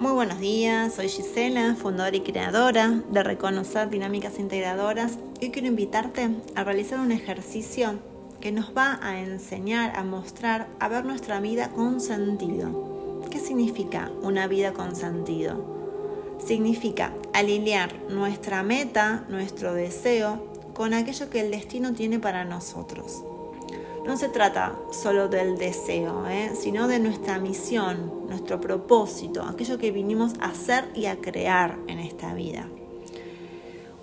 Muy buenos días, soy Gisela, fundadora y creadora de Reconocer Dinámicas Integradoras y quiero invitarte a realizar un ejercicio que nos va a enseñar, a mostrar, a ver nuestra vida con sentido. ¿Qué significa una vida con sentido? Significa alinear nuestra meta, nuestro deseo, con aquello que el destino tiene para nosotros. No se trata solo del deseo, ¿eh? sino de nuestra misión, nuestro propósito, aquello que vinimos a hacer y a crear en esta vida.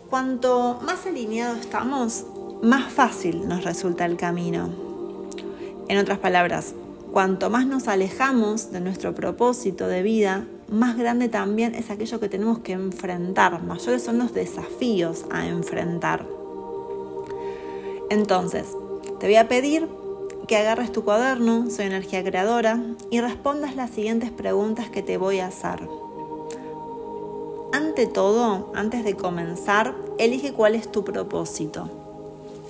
Cuanto más alineados estamos, más fácil nos resulta el camino. En otras palabras, cuanto más nos alejamos de nuestro propósito de vida, más grande también es aquello que tenemos que enfrentar, mayores son los desafíos a enfrentar. Entonces, te voy a pedir que agarres tu cuaderno, soy energía creadora, y respondas las siguientes preguntas que te voy a hacer. Ante todo, antes de comenzar, elige cuál es tu propósito,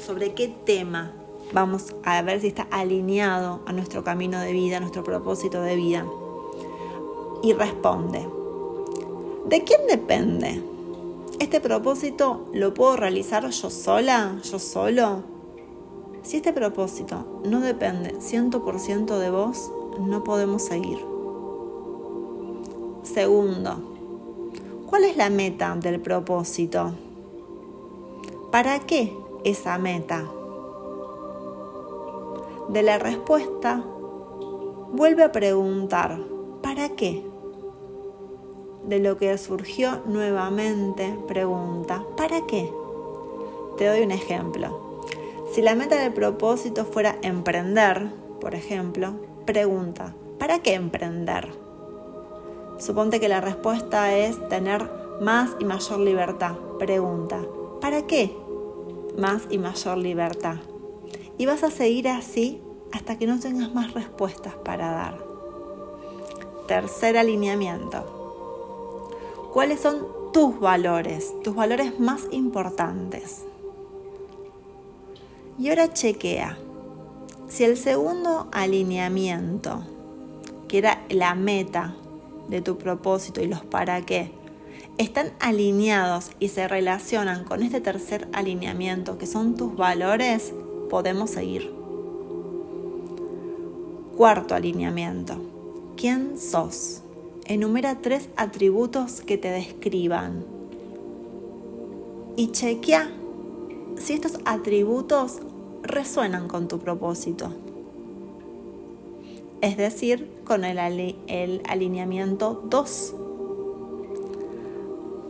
sobre qué tema vamos a ver si está alineado a nuestro camino de vida, a nuestro propósito de vida. Y responde, ¿de quién depende? ¿Este propósito lo puedo realizar yo sola, yo solo? Si este propósito no depende 100% de vos, no podemos seguir. Segundo, ¿cuál es la meta del propósito? ¿Para qué esa meta? De la respuesta, vuelve a preguntar, ¿para qué? De lo que surgió nuevamente, pregunta, ¿para qué? Te doy un ejemplo. Si la meta del propósito fuera emprender, por ejemplo, pregunta, ¿para qué emprender? Suponte que la respuesta es tener más y mayor libertad. Pregunta, ¿para qué más y mayor libertad? Y vas a seguir así hasta que no tengas más respuestas para dar. Tercer alineamiento. ¿Cuáles son tus valores, tus valores más importantes? Y ahora chequea. Si el segundo alineamiento, que era la meta de tu propósito y los para qué, están alineados y se relacionan con este tercer alineamiento, que son tus valores, podemos seguir. Cuarto alineamiento. ¿Quién sos? Enumera tres atributos que te describan. Y chequea si estos atributos resuenan con tu propósito. Es decir, con el, alineamiento 2.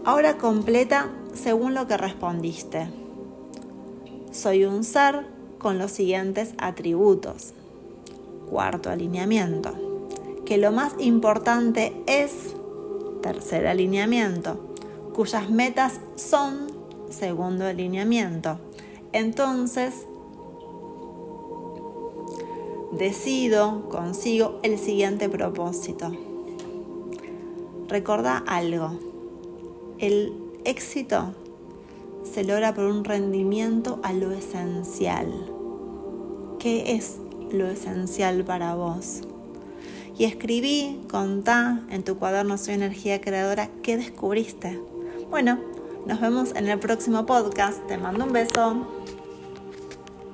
Ahora completa según lo que respondiste. Soy un ser con los siguientes atributos. Cuarto alineamiento. Que lo más importante es, tercer alineamiento, cuyas metas son, segundo alineamiento. Entonces, decido, consigo el siguiente propósito. Recuerda algo, el éxito se logra por un rendimiento a lo esencial. ¿Qué es lo esencial para vos? Y escribí, contá en tu cuaderno Soy Energía Creadora qué descubriste. Bueno, nos vemos en el próximo podcast. Te mando un beso.